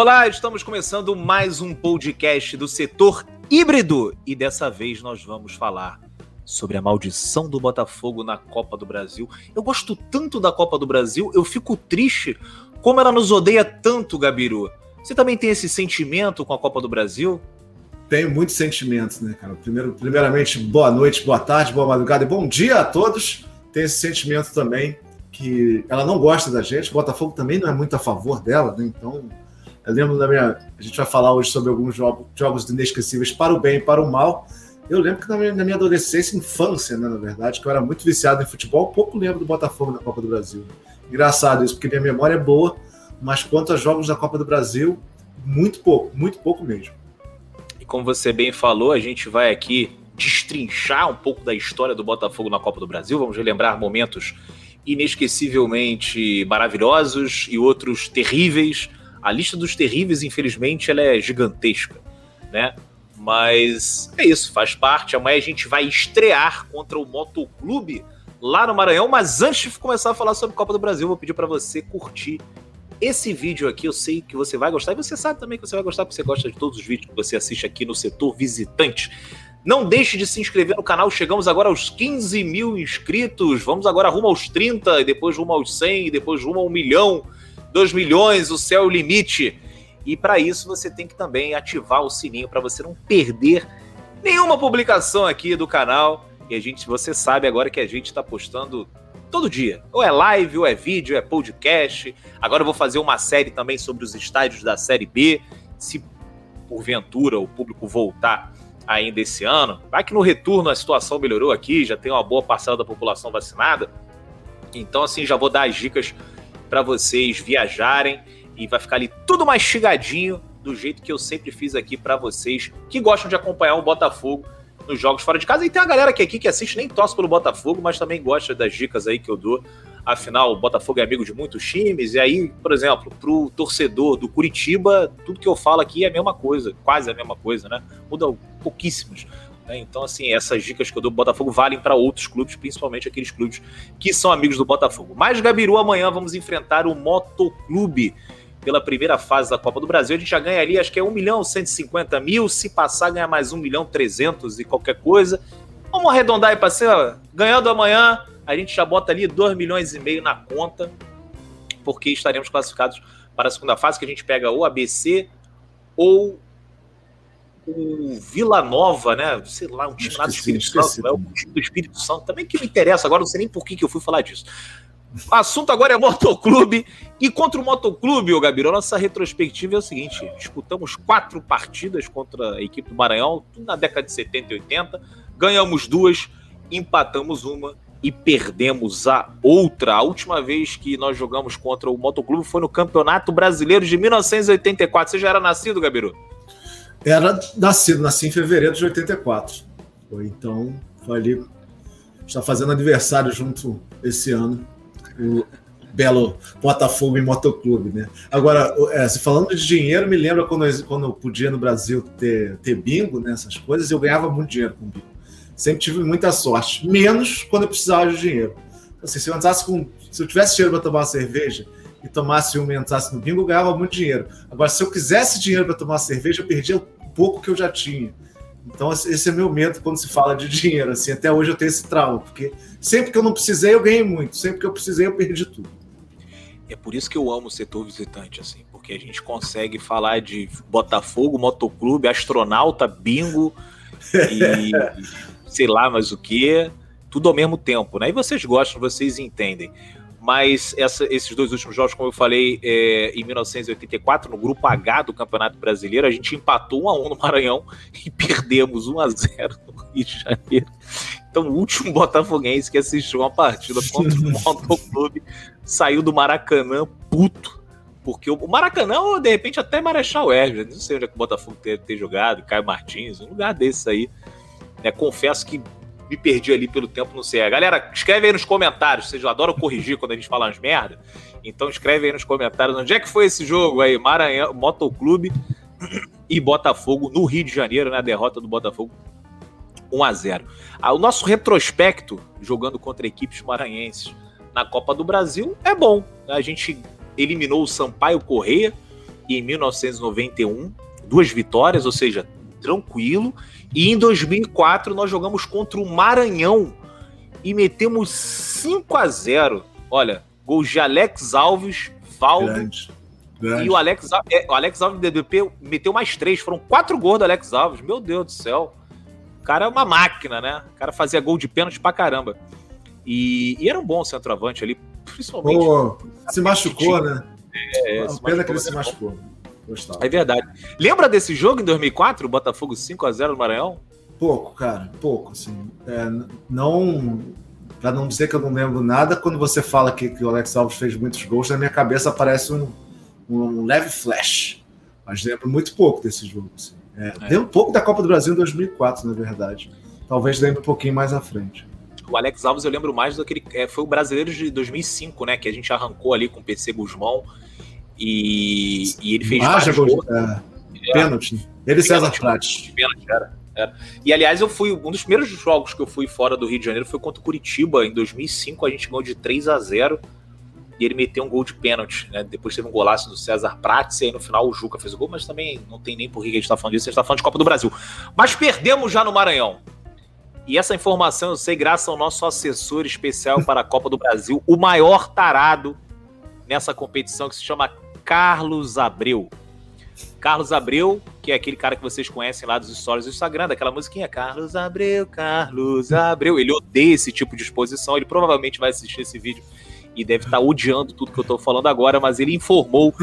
Olá, estamos começando mais um podcast do setor híbrido e dessa vez nós vamos falar sobre a maldição do Botafogo na Copa do Brasil. Eu gosto tanto da Copa do Brasil, eu fico triste como ela nos odeia tanto, Gabiru. Você também tem esse sentimento com a Copa do Brasil? Tenho muitos sentimentos, né, cara? Primeiro, primeiramente, boa noite, boa tarde, boa madrugada e bom dia a todos. Tem esse sentimento também que ela não gosta da gente. O Botafogo também não é muito a favor dela, né? Então, eu lembro da minha. A gente vai falar hoje sobre alguns jogos, jogos inesquecíveis para o bem e para o mal. Eu lembro que na minha, na minha adolescência, infância, né, na verdade, que eu era muito viciado em futebol, pouco lembro do Botafogo na Copa do Brasil. Engraçado isso, porque minha memória é boa, mas quanto a jogos da Copa do Brasil, muito pouco, muito pouco mesmo. E como você bem falou, a gente vai aqui destrinchar um pouco da história do Botafogo na Copa do Brasil. Vamos relembrar momentos inesquecivelmente maravilhosos e outros terríveis. A lista dos terríveis, infelizmente, ela é gigantesca, né? Mas é isso, faz parte. Amanhã a gente vai estrear contra o Motoclube lá no Maranhão. Mas antes de começar a falar sobre Copa do Brasil, vou pedir para você curtir esse vídeo aqui. Eu sei que você vai gostar e você sabe também que você vai gostar porque você gosta de todos os vídeos que você assiste aqui no setor visitante. Não deixe de se inscrever no canal. Chegamos agora aos 15 mil inscritos. Vamos agora rumo aos 30, e depois rumo aos 100, e depois rumo a um milhão, 2 milhões. O céu é o limite. E para isso você tem que também ativar o sininho para você não perder nenhuma publicação aqui do canal. E a gente, você sabe agora que a gente está postando todo dia. Ou é live, ou é vídeo, é podcast. Agora eu vou fazer uma série também sobre os estádios da Série B. Se porventura o público voltar ainda esse ano, vai que no retorno a situação melhorou aqui, já tem uma boa parcela da população vacinada. Então, assim, já vou dar as dicas para vocês viajarem e vai ficar ali tudo mastigadinho do jeito que eu sempre fiz aqui para vocês que gostam de acompanhar o Botafogo nos jogos fora de casa. E tem a galera que aqui que assiste nem torce pelo Botafogo, mas também gosta das dicas aí que eu dou. Afinal, o Botafogo é amigo de muitos times. E aí, por exemplo, pro torcedor do Curitiba, tudo que eu falo aqui é a mesma coisa, quase a mesma coisa, né? Muda pouquíssimos. Né? Então, assim, essas dicas que eu dou pro Botafogo valem para outros clubes, principalmente aqueles clubes que são amigos do Botafogo. Mas, Gabiru, amanhã vamos enfrentar o Motoclube pela primeira fase da Copa do Brasil. A gente já ganha ali, acho que é 1 milhão 150 mil. Se passar, ganha mais 1 milhão 300 e qualquer coisa. Vamos arredondar aí ó, ganhando amanhã, a gente já bota ali 2 milhões e meio na conta, porque estaremos classificados para a segunda fase, que a gente pega ou ABC ou o Vila Nova, né? Sei lá, um time lá do Espírito Santo, é o time do Espírito Santo, também que me interessa agora, não sei nem por que, que eu fui falar disso. O assunto agora é motoclube. E contra o motoclube, ô Gabiru, nossa retrospectiva é o seguinte: disputamos quatro partidas contra a equipe do Maranhão, na década de 70 e 80. Ganhamos duas, empatamos uma e perdemos a outra. A última vez que nós jogamos contra o motoclube foi no Campeonato Brasileiro de 1984. Você já era nascido, Gabiru? Era nascido, nasci em fevereiro de 84. Foi, então, foi ali. Está fazendo aniversário junto esse ano o belo Botafogo e Motoclube, né? Agora, é, se falando de dinheiro, me lembra quando eu, quando eu podia no Brasil ter, ter bingo, né, essas coisas, eu ganhava muito dinheiro com bingo. Sempre tive muita sorte, menos quando eu precisava de dinheiro. Então, assim, se eu entrasse com, se eu tivesse dinheiro para tomar uma cerveja e tomasse uma e entrasse no bingo, eu ganhava muito dinheiro. Agora, se eu quisesse dinheiro para tomar cerveja, eu perdia pouco que eu já tinha. Então, esse é meu medo quando se fala de dinheiro. Assim, até hoje eu tenho esse trauma, porque sempre que eu não precisei, eu ganhei muito. Sempre que eu precisei, eu perdi tudo. É por isso que eu amo o setor visitante, assim, porque a gente consegue falar de Botafogo, Motoclube, astronauta, bingo e sei lá mais o que, tudo ao mesmo tempo, né? E vocês gostam, vocês entendem mas essa, esses dois últimos jogos, como eu falei, é, em 1984, no grupo H do Campeonato Brasileiro, a gente empatou 1 a 1 no Maranhão e perdemos 1 a 0 no Rio de Janeiro. Então, o último botafoguense que assistiu uma partida contra o Motoclube saiu do Maracanã puto. Porque o Maracanã, de repente, até Marechal Hermes, não sei onde é que o Botafogo ter, ter jogado, Caio Martins, um lugar desse aí. É, confesso que me perdi ali pelo tempo, não sei. Galera, escreve aí nos comentários. Vocês adoram corrigir quando a gente fala umas merda. Então escreve aí nos comentários onde é que foi esse jogo aí. Maranhão, Motoclube e Botafogo no Rio de Janeiro, na né? derrota do Botafogo 1 a 0 ah, O nosso retrospecto jogando contra equipes maranhenses na Copa do Brasil é bom. A gente eliminou o Sampaio Correia em 1991, duas vitórias, ou seja, tranquilo. E em 2004 nós jogamos contra o Maranhão e metemos 5 a 0. Olha, gols de Alex Alves, Valdo Grande. Grande. e o Alex, é, o Alex Alves do DDP meteu mais três. Foram quatro gols do Alex Alves. Meu Deus do céu. O cara é uma máquina, né? O cara fazia gol de pênalti pra caramba. E, e era um bom centroavante ali, principalmente. Pô, se machucou, né? É, é pena que ele se machucou. Gostava. É verdade. Lembra desse jogo em 2004, o Botafogo 5 a 0 no Maranhão? Pouco, cara, pouco, assim. É, não, para não dizer que eu não lembro nada, quando você fala que, que o Alex Alves fez muitos gols, na minha cabeça aparece um, um leve flash. Mas lembro muito pouco desse jogo. Assim. É, é. Lembro pouco da Copa do Brasil em 2004, na verdade. Talvez lembre um pouquinho mais à frente. O Alex Alves eu lembro mais daquele. É, foi o brasileiro de 2005, né? Que a gente arrancou ali com o PC Guzmão. E, e ele fez. Ah, gol, é, é, pênalti. Ele e César Prates. Pênalti, era. era. E aliás, eu fui. Um dos primeiros jogos que eu fui fora do Rio de Janeiro foi contra o Curitiba. Em 2005, a gente ganhou de 3 a 0 e ele meteu um gol de pênalti, né? Depois teve um golaço do César Prates, e aí no final o Juca fez o gol, mas também não tem nem por que a gente tá falando disso, a gente tá falando de Copa do Brasil. Mas perdemos já no Maranhão. E essa informação eu sei graças ao nosso assessor especial para a Copa do Brasil, o maior tarado nessa competição, que se chama Carlos Abreu. Carlos Abreu, que é aquele cara que vocês conhecem lá dos stories do Instagram, daquela musiquinha Carlos Abreu, Carlos Abreu. Ele odeia esse tipo de exposição, ele provavelmente vai assistir esse vídeo e deve estar odiando tudo que eu estou falando agora, mas ele informou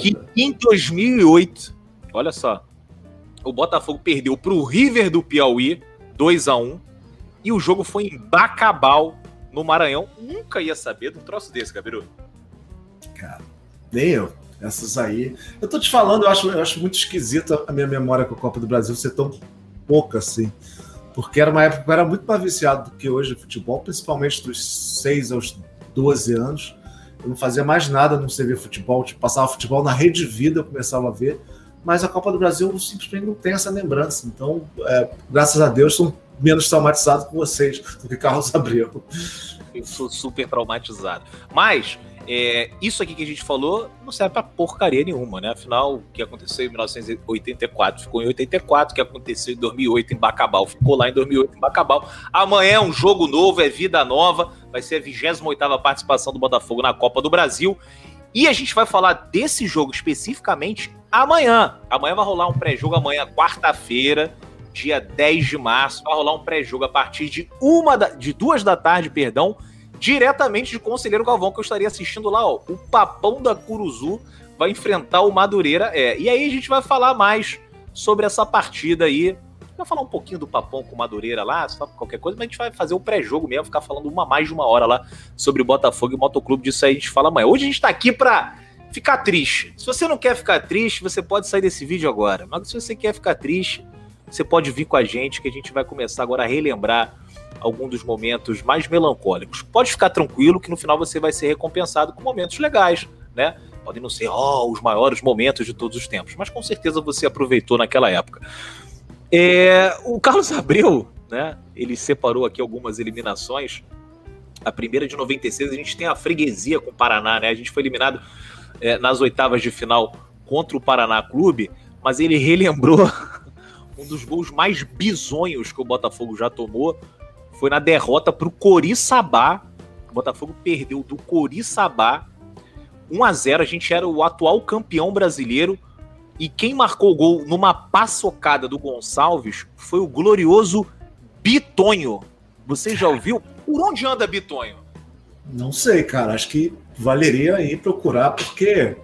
que em 2008, olha só, o Botafogo perdeu para o River do Piauí 2 a 1 e o jogo foi em Bacabal, no Maranhão. Nunca ia saber de um troço desse, Gabiru. Cara, nem eu. Essas aí. Eu tô te falando, eu acho, eu acho muito esquisita a minha memória com a Copa do Brasil ser tão pouca assim. Porque era uma época que eu era muito mais viciado do que hoje de futebol, principalmente dos 6 aos 12 anos. Eu não fazia mais nada não sei ver futebol, tipo, passava futebol na rede de vida, eu começava a ver. Mas a Copa do Brasil simplesmente não tem essa lembrança. Então, é, graças a Deus, são menos traumatizado com vocês do que Carlos Abreu. Eu sou super traumatizado. Mas é, isso aqui que a gente falou não serve pra porcaria nenhuma, né? Afinal, o que aconteceu em 1984 ficou em 84, o que aconteceu em 2008 em Bacabal ficou lá em 2008 em Bacabal. Amanhã é um jogo novo, é vida nova, vai ser a 28 participação do Botafogo na Copa do Brasil. E a gente vai falar desse jogo especificamente amanhã. Amanhã vai rolar um pré-jogo, amanhã, quarta-feira dia 10 de março. Vai rolar um pré-jogo a partir de uma da, de duas da tarde, perdão, diretamente de Conselheiro Galvão, que eu estaria assistindo lá, ó. O Papão da Curuzu vai enfrentar o Madureira. É, e aí a gente vai falar mais sobre essa partida aí. Vai falar um pouquinho do Papão com o Madureira lá, qualquer coisa, mas a gente vai fazer o pré-jogo mesmo, ficar falando uma mais de uma hora lá sobre o Botafogo e o Motoclube. Disso aí a gente fala amanhã. Hoje a gente tá aqui pra ficar triste. Se você não quer ficar triste, você pode sair desse vídeo agora. Mas se você quer ficar triste, você pode vir com a gente que a gente vai começar agora a relembrar algum dos momentos mais melancólicos. Pode ficar tranquilo que no final você vai ser recompensado com momentos legais, né? Podem não ser oh, os maiores momentos de todos os tempos, mas com certeza você aproveitou naquela época. É, o Carlos Abreu, né? Ele separou aqui algumas eliminações. A primeira de 96, a gente tem a freguesia com o Paraná, né? A gente foi eliminado é, nas oitavas de final contra o Paraná Clube, mas ele relembrou um dos gols mais bizonhos que o Botafogo já tomou foi na derrota para o Coriçaba. O Botafogo perdeu do Coriçaba 1 a 0 A gente era o atual campeão brasileiro. E quem marcou o gol numa paçocada do Gonçalves foi o glorioso Bitonho. Você já ouviu? Por onde anda Bitonho? Não sei, cara. Acho que valeria ir procurar, porque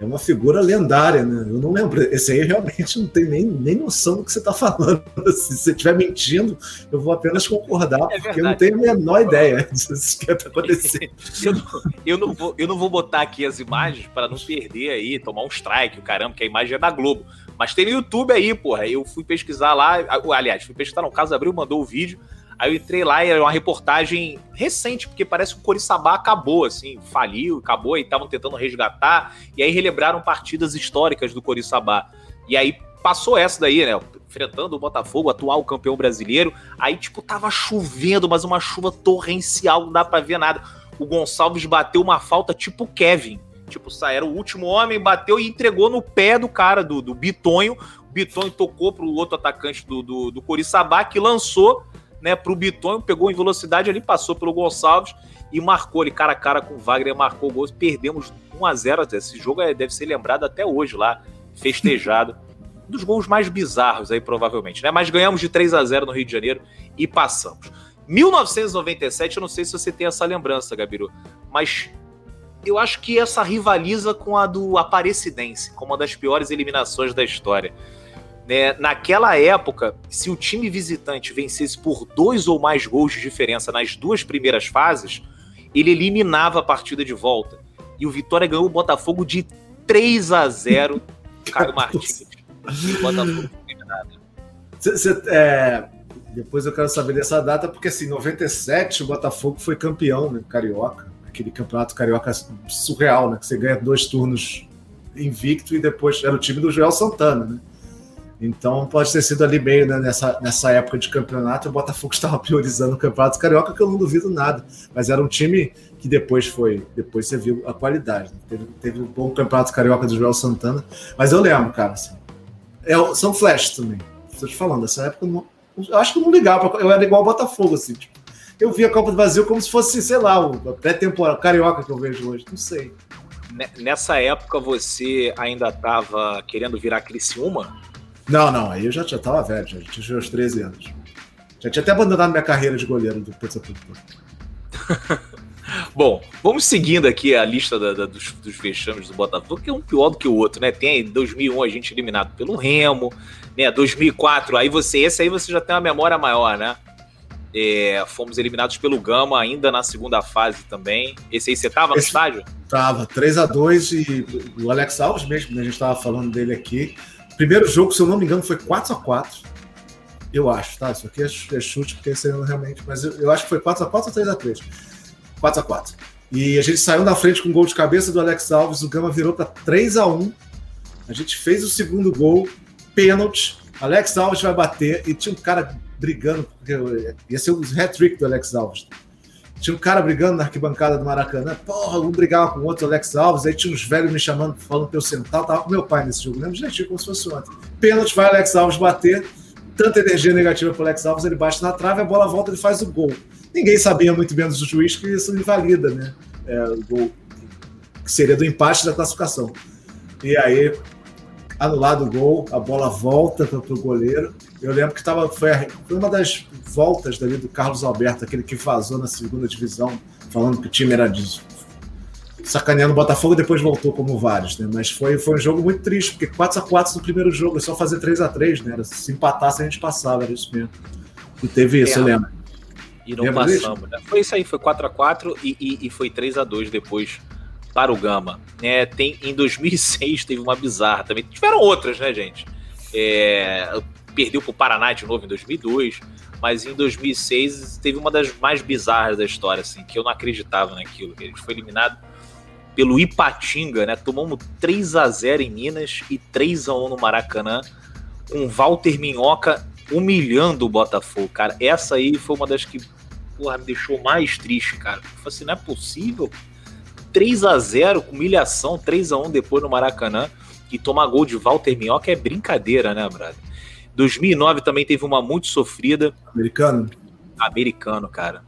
é uma figura lendária, né? Eu não lembro. Esse aí realmente não tem nem, nem noção do que você está falando. Se você estiver mentindo, eu vou apenas concordar, é porque eu não tenho a menor ideia disso que está acontecendo. eu, não, eu, não vou, eu não vou botar aqui as imagens para não perder aí, tomar um strike, o caramba, que a imagem é da Globo. Mas tem no YouTube aí, porra. Eu fui pesquisar lá. Aliás, fui pesquisar no caso, abriu, mandou o vídeo. Aí eu entrei lá e era uma reportagem recente, porque parece que o Coriçaba acabou, assim, faliu, acabou, e estavam tentando resgatar, e aí relembraram partidas históricas do Coriçaba. E aí passou essa daí, né? Enfrentando o Botafogo, atual campeão brasileiro. Aí, tipo, tava chovendo, mas uma chuva torrencial, não dá pra ver nada. O Gonçalves bateu uma falta tipo Kevin. Tipo, era o último homem, bateu e entregou no pé do cara, do, do Bitonho. O Bitonho tocou pro outro atacante do, do, do Coriçaba, que lançou né, pro Bitonho, pegou em velocidade ali, passou pelo Gonçalves e marcou ele cara a cara com o Wagner, marcou o gol. Perdemos 1 a 0 Esse jogo é, deve ser lembrado até hoje lá, festejado. um dos gols mais bizarros aí, provavelmente, né? Mas ganhamos de 3 a 0 no Rio de Janeiro e passamos. 1997, eu não sei se você tem essa lembrança, Gabiru, mas eu acho que essa rivaliza com a do Aparecidense, como uma das piores eliminações da história. Né? Naquela época, se o time visitante vencesse por dois ou mais gols de diferença nas duas primeiras fases, ele eliminava a partida de volta. E o Vitória ganhou o Botafogo de 3 a 0 Caio Martins. o Botafogo eliminado. Cê, é, depois eu quero saber dessa data, porque assim, em 97 o Botafogo foi campeão né, carioca aquele campeonato carioca surreal, né? Que você ganha dois turnos invicto e depois era o time do Joel Santana, né? Então pode ter sido ali meio né, nessa, nessa época de campeonato, o Botafogo estava priorizando o campeonato carioca, que eu não duvido nada. Mas era um time que depois foi, depois você viu a qualidade. Né? Teve, teve um bom campeonato carioca do Joel Santana. Mas eu lembro, cara, assim, é, são flashes também. Estou te falando, nessa época eu, não, eu acho que eu não ligava, eu era igual o Botafogo, assim, tipo, eu vi a Copa do Brasil como se fosse, sei lá, o pré-temporada, carioca que eu vejo hoje, não sei. Nessa época você ainda estava querendo virar Criciúma? Não, não, aí eu já estava velho, já tinha os 13 anos. Já tinha até abandonado minha carreira de goleiro do Pizza Bom, vamos seguindo aqui a lista da, da, dos, dos vexames do Botafogo, que é um pior do que o outro, né? Tem 2001 a gente eliminado pelo Remo, né? 2004, aí você, esse aí você já tem uma memória maior, né? É, fomos eliminados pelo Gama ainda na segunda fase também. Esse aí você tava no Esse, estádio? Tava, 3 a 2 e o Alex Alves mesmo, né, a gente tava falando dele aqui. Primeiro jogo, se eu não me engano, foi 4 a 4 Eu acho, tá? Isso aqui é, é chute, porque esse ano realmente. Mas eu, eu, acho que foi 4 a 4 ou 3 a 3 4 a 4 E a gente saiu na frente com um gol de cabeça do Alex Alves, o Gama virou para 3 a 1 A gente fez o segundo gol, pênalti. Alex Alves vai bater e tinha um cara brigando, porque ia ser o hat-trick do Alex Alves. Tinha um cara brigando na arquibancada do Maracanã, porra, um brigava com o outro, Alex Alves, aí tinha uns velhos me chamando, falando pra eu sentar, eu tava com meu pai nesse jogo, lembro direitinho como se fosse ontem. Pênalti, vai Alex Alves bater, tanta energia negativa pro Alex Alves, ele bate na trave, a bola volta, ele faz o gol. Ninguém sabia muito bem do juiz que isso invalida, né? É, o gol que seria do empate da classificação. E aí, anulado o gol, a bola volta para o goleiro. Eu lembro que tava, foi, uma das voltas dali do Carlos Alberto, aquele que vazou na segunda divisão, falando que o time era de sacaneando o Botafogo depois voltou como vários, né? Mas foi, foi um jogo muito triste, porque 4x4 no primeiro jogo, é só fazer 3x3, né? Era, se empatasse a gente passava, era isso mesmo. E teve isso, é, eu lembro. E não Lembra passamos, né? Foi isso aí, foi 4x4 e, e, e foi 3x2 depois para o Gama. É, tem, em 2006 teve uma bizarra também. Tiveram outras, né, gente? É, perdeu para o Paraná de novo em 2002, mas em 2006 teve uma das mais bizarras da história, assim, que eu não acreditava naquilo. Gente foi eliminado pelo Ipatinga, né? Tomamos 3 a 0 em Minas e 3 a 1 no Maracanã, com Walter Minhoca humilhando o Botafogo, cara. Essa aí foi uma das que porra, me deixou mais triste, cara. Eu falei assim, não é possível. 3 a 0 humilhação, 3 a 1 depois no Maracanã, e tomar gol de Walter Minhoca é brincadeira, né, brother? 2009 também teve uma muito sofrida. Americano? Americano, cara.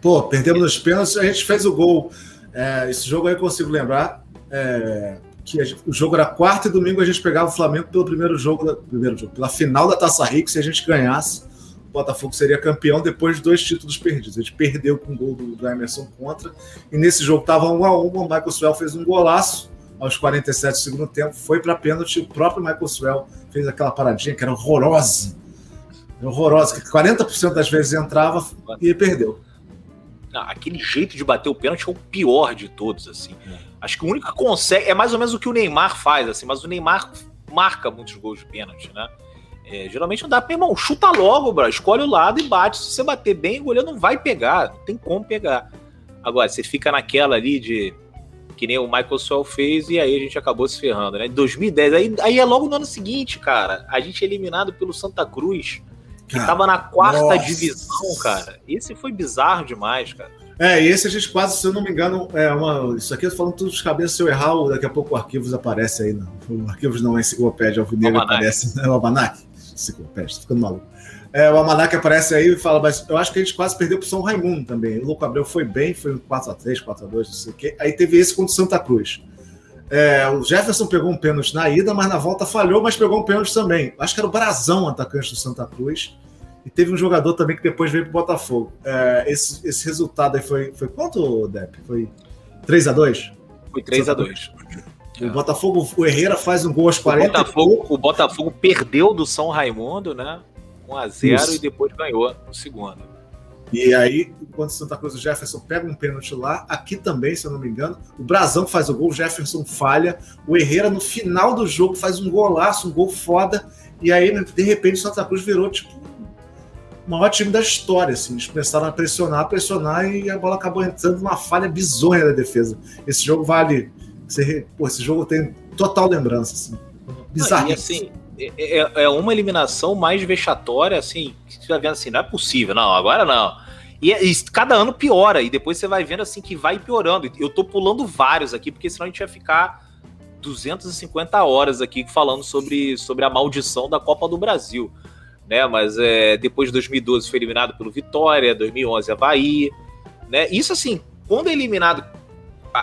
Pô, perdemos os pênaltis, a gente fez o gol. É, esse jogo aí eu consigo lembrar. É, que gente, o jogo era quarta e domingo a gente pegava o Flamengo pelo primeiro jogo, primeiro jogo, pela final da Taça Rio, se a gente ganhasse, o Botafogo seria campeão depois de dois títulos perdidos. A gente perdeu com o gol do, do Emerson contra, e nesse jogo estava um a um, o Michael Swell fez um golaço aos 47 do segundo tempo, foi para pênalti, o próprio Michael Swell fez aquela paradinha que era horrorosa, horrorosa, que 40% das vezes entrava e perdeu. Não, aquele jeito de bater o pênalti é o pior de todos, assim. Acho que o único que consegue é mais ou menos o que o Neymar faz, assim, mas o Neymar marca muitos gols de pênalti, né? É, geralmente não dá pra, irmão, chuta logo, bro, escolhe o lado e bate. Se você bater bem, o goleiro não vai pegar, não tem como pegar. Agora, você fica naquela ali de que nem o Michael Swell fez, e aí a gente acabou se ferrando, né? Em 2010, aí, aí é logo no ano seguinte, cara, a gente é eliminado pelo Santa Cruz, que cara, tava na quarta nossa. divisão, cara. Esse foi bizarro demais, cara. É, e esse a gente quase, se eu não me engano, é uma. Isso aqui eu tô falando tudo de cabeça, se eu errar, daqui a pouco o arquivos aparece aí. Né? O arquivos não é enciclopédia, Alvinegro aparece. É o Almanac. Enciclopédia, tô ficando maluco. É, o Almanac aparece aí e fala, mas eu acho que a gente quase perdeu pro São Raimundo também. O Louco Abreu foi bem, foi um 4x3, 4x2, não sei o quê. Aí teve esse contra o Santa Cruz. É, o Jefferson pegou um pênalti na ida, mas na volta falhou, mas pegou um pênalti também. Acho que era o Brazão, atacante do Santa Cruz. E teve um jogador também que depois veio para o Botafogo. É, esse, esse resultado aí foi, foi quanto, Depp? Foi 3 a 2 Foi 3 a 2 O Botafogo, o Herrera faz um gol aos 40. O Botafogo, o Botafogo perdeu do São Raimundo, né? 1 a 0 Isso. e depois ganhou no segundo. E aí, enquanto Santa Cruz, o Jefferson pega um pênalti lá, aqui também, se eu não me engano, o Brasão faz o gol, o Jefferson falha, o Herrera no final do jogo faz um golaço, um gol foda, e aí, de repente, o Santa Cruz virou tipo o maior time da história. Assim. Eles começaram a pressionar, pressionar e a bola acabou entrando numa falha bizonha da defesa. Esse jogo vale. pô, esse jogo tem total lembrança. Assim. Bizarro. assim, é, é, é, uma eliminação mais vexatória, assim, que você vai vendo assim, não é possível, não, agora não. E, e, cada ano piora, e depois você vai vendo assim que vai piorando. Eu tô pulando vários aqui, porque senão a gente ia ficar 250 horas aqui falando sobre, sobre a maldição da Copa do Brasil né? Mas é, depois de 2012 foi eliminado pelo Vitória, 2011 Havaí, né? Isso assim, quando é eliminado,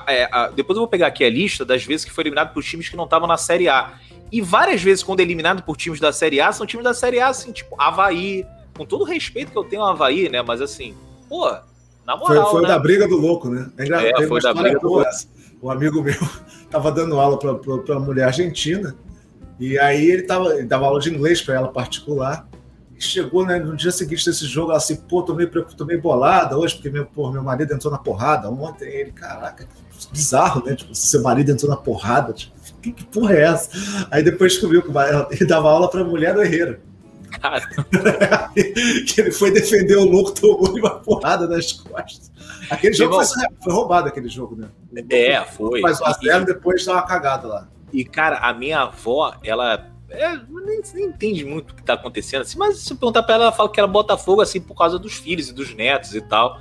é, depois eu vou pegar aqui a lista das vezes que foi eliminado por times que não estavam na Série A. E várias vezes quando é eliminado por times da Série A, são times da Série A, assim, tipo Havaí, com todo o respeito que eu tenho ao Havaí, né? Mas assim, pô, na moral. Foi, foi né? da briga do louco, né? É, é foi da briga do louco. Um amigo meu tava dando aula para mulher argentina e aí ele, tava, ele dava aula de inglês para ela particular. E chegou né, no dia seguinte desse jogo, ela assim, pô, tô meio, tô meio bolada hoje, porque meu, pô, meu marido entrou na porrada ontem. Ele, caraca, bizarro, né? Tipo, seu marido entrou na porrada. Tipo, que, que porra é essa? Aí depois descobriu que ele dava aula pra mulher do Herrera. Cara. que ele foi defender o louco, tomou uma porrada nas costas. Aquele jogo foi, foi, roubado, aquele jogo, né? É, foi. Faz o a depois dá uma cagada lá. E, cara, a minha avó, ela é, nem, nem, entende muito o que tá acontecendo, assim, mas se eu perguntar pra ela, ela fala que era Botafogo, assim, por causa dos filhos e dos netos e tal.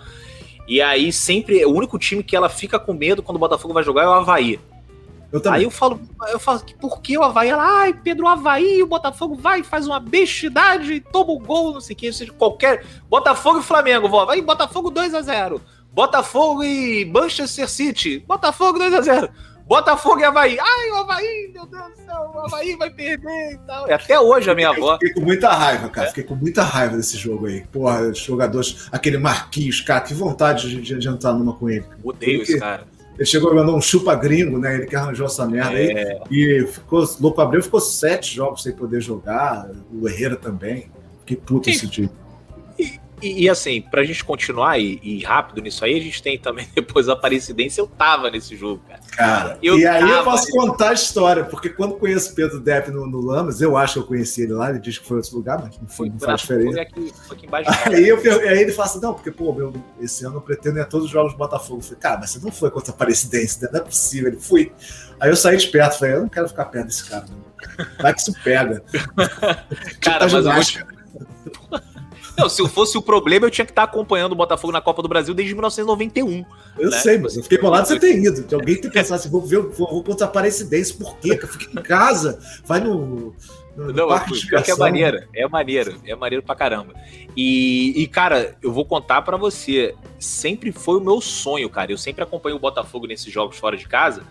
E aí sempre, o único time que ela fica com medo quando o Botafogo vai jogar é o Havaí. Eu aí eu falo, eu falo, por que o Havaí? Ela, ai, Pedro, o Havaí, o Botafogo vai, faz uma bestidade, toma o um gol, não sei o que, seja qualquer. Botafogo e Flamengo, vó. Vai, Botafogo 2 a 0 Botafogo e Manchester City. Botafogo 2 a 0 Botafogo e Havaí. Ai, o Havaí, meu Deus do céu, o Havaí vai perder e tal. E até hoje a minha avó. Fiquei com muita raiva, cara. É? Fiquei com muita raiva desse jogo aí. Porra, os jogadores, aquele Marquinhos, cara, que vontade de, de, entrar numa com ele. Odeio esse cara. Ele chegou a mandar um chupa gringo, né? Ele que arranjou essa merda é. aí. E ficou. Louco Abreu ficou sete jogos sem poder jogar. O Herrera também. Fiquei puto esse time. E, e, assim, pra gente continuar e, e, rápido nisso aí, a gente tem também depois a Aparecidência. Eu tava nesse jogo, cara. Cara, eu e aí eu posso contar a história, porque quando conheço Pedro Depp no, no Lamas, eu acho que eu conheci ele lá, ele diz que foi outro lugar, mas não, foi, não faz diferença. Aqui, aqui embaixo, aí, eu, aí ele fala assim: não, porque, pô, meu, esse ano eu pretendo ir a todos os jogos do Botafogo. Eu falei, cara, mas você não foi contra a Aparecidense, né? não é possível. Ele fui. Aí eu saí de perto, falei, eu não quero ficar perto desse cara, não. Vai que isso pega. cara, tipo, mas eu vou te... Não, se eu fosse o problema, eu tinha que estar acompanhando o Botafogo na Copa do Brasil desde 1991. Eu né? sei, mas eu fiquei bolado você ter ido. De alguém ter pensado assim, vou ver, vou, vou contra a Aparecidense, por quê? Eu fiquei em casa, vai no. no não, parque de é maneiro, é maneiro, é maneiro pra caramba. E, e cara, eu vou contar para você, sempre foi o meu sonho, cara. Eu sempre acompanho o Botafogo nesses jogos fora de casa,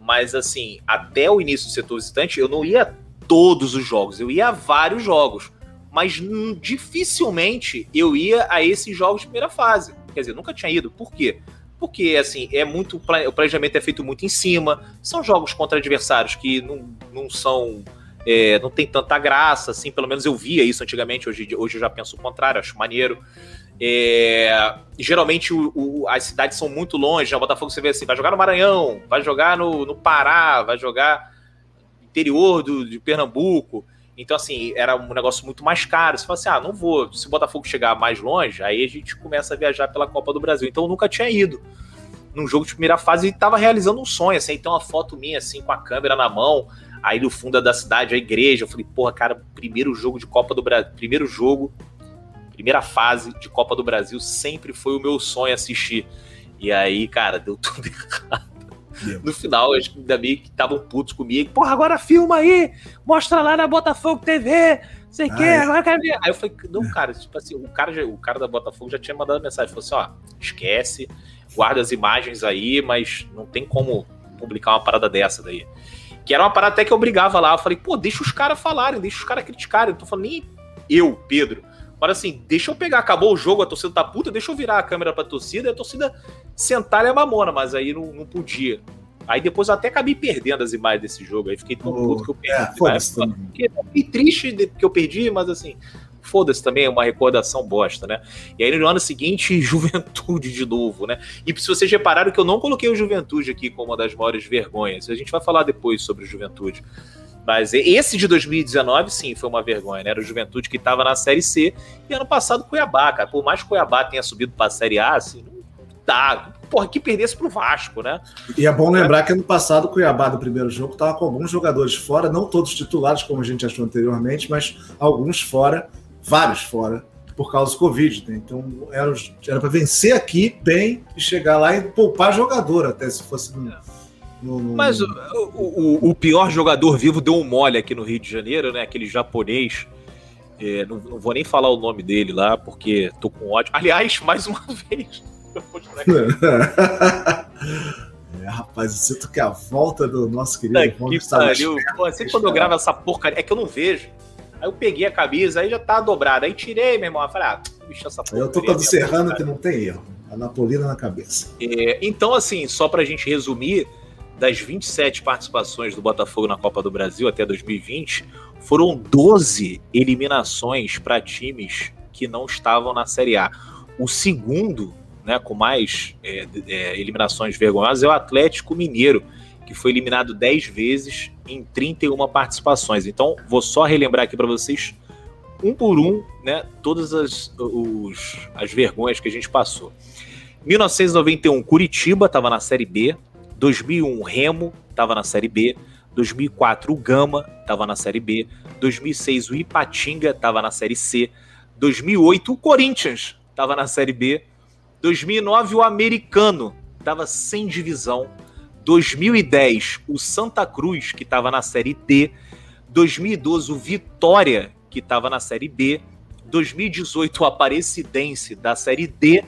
mas assim, até o início do setor visitante, eu não ia todos os jogos, eu ia a vários jogos mas dificilmente eu ia a esses jogos de primeira fase. Quer dizer, nunca tinha ido. Por quê? Porque, assim, é muito. O planejamento é feito muito em cima. São jogos contra adversários que não, não são. É, não tem tanta graça, assim, pelo menos eu via isso antigamente, hoje, hoje eu já penso o contrário, acho maneiro. É, geralmente o, o, as cidades são muito longe, né? o Botafogo você vê assim, vai jogar no Maranhão, vai jogar no, no Pará, vai jogar interior do, de Pernambuco. Então, assim, era um negócio muito mais caro. Você fala assim, ah, não vou. Se o Botafogo chegar mais longe, aí a gente começa a viajar pela Copa do Brasil. Então, eu nunca tinha ido num jogo de primeira fase e estava realizando um sonho, assim. Então, uma foto minha, assim, com a câmera na mão, aí no fundo da cidade, a igreja. Eu falei, porra, cara, primeiro jogo de Copa do Brasil, primeiro jogo primeira fase de Copa do Brasil sempre foi o meu sonho assistir. E aí, cara, deu tudo errado. No final, que ainda meio que estavam putos comigo. Porra, agora filma aí! Mostra lá na Botafogo TV! Sei que, agora eu quero ver. Aí eu falei, não, cara, tipo assim, o cara, já, o cara da Botafogo já tinha mandado mensagem. Falou assim: ó, esquece, guarda as imagens aí, mas não tem como publicar uma parada dessa daí. Que era uma parada até que eu brigava lá. Eu falei, pô, deixa os caras falarem, deixa os caras criticarem. Eu tô falando nem eu, Pedro. Mas assim, deixa eu pegar, acabou o jogo, a torcida tá puta, deixa eu virar a câmera pra torcida e a torcida sentar a mamona, mas aí não, não podia. Aí depois eu até acabei perdendo as imagens desse jogo. Aí fiquei tão oh, puto que eu perdi. É, fiquei, fiquei triste que eu perdi, mas assim, foda-se também, é uma recordação bosta, né? E aí no ano seguinte, Juventude de novo, né? E se vocês repararam que eu não coloquei o Juventude aqui como uma das maiores vergonhas, a gente vai falar depois sobre o Juventude. Mas esse de 2019, sim, foi uma vergonha, né? Era o Juventude que estava na Série C e ano passado Cuiabá, cara. Por mais que Cuiabá tenha subido para a Série A, assim, não dá. Porra, que perdesse pro Vasco, né? E é bom lembrar que ano passado o Cuiabá do primeiro jogo estava com alguns jogadores fora, não todos titulares, como a gente achou anteriormente, mas alguns fora, vários fora, por causa do Covid. Né? Então era para vencer aqui bem e chegar lá e poupar jogador, até se fosse. É no, no... Mas o, o, o, pior jogador vivo deu um mole aqui no Rio de Janeiro, né? Aquele japonês. É, não, não, vou nem falar o nome dele lá, porque tô com ódio. Aliás, mais uma vez. é, rapaz, eu sinto que a volta do nosso querido Daqui pariu. Sempre quando eu gravo essa porcaria, é que eu não vejo. Aí eu peguei a camisa, aí já tá dobrada. Aí tirei, meu irmão. Eu falei, ah, bicho, essa porcaria. Eu tô todo serrano que não tem erro. A Napolina na cabeça. É, então, assim, só pra gente resumir, das 27 participações do Botafogo na Copa do Brasil até 2020, foram 12 eliminações para times que não estavam na Série A. O segundo, né, com mais é, é, eliminações vergonhosas, é o Atlético Mineiro, que foi eliminado 10 vezes em 31 participações. Então, vou só relembrar aqui para vocês, um por um, né, todas as, os, as vergonhas que a gente passou. 1991, Curitiba estava na Série B, 2001, Remo estava na Série B. 2004, o Gama estava na Série B. 2006, o Ipatinga estava na Série C. 2008, o Corinthians estava na Série B. 2009, o Americano estava sem divisão. 2010, o Santa Cruz, que estava na Série D. 2012, o Vitória, que estava na Série B. 2018, o Aparecidense, da Série D.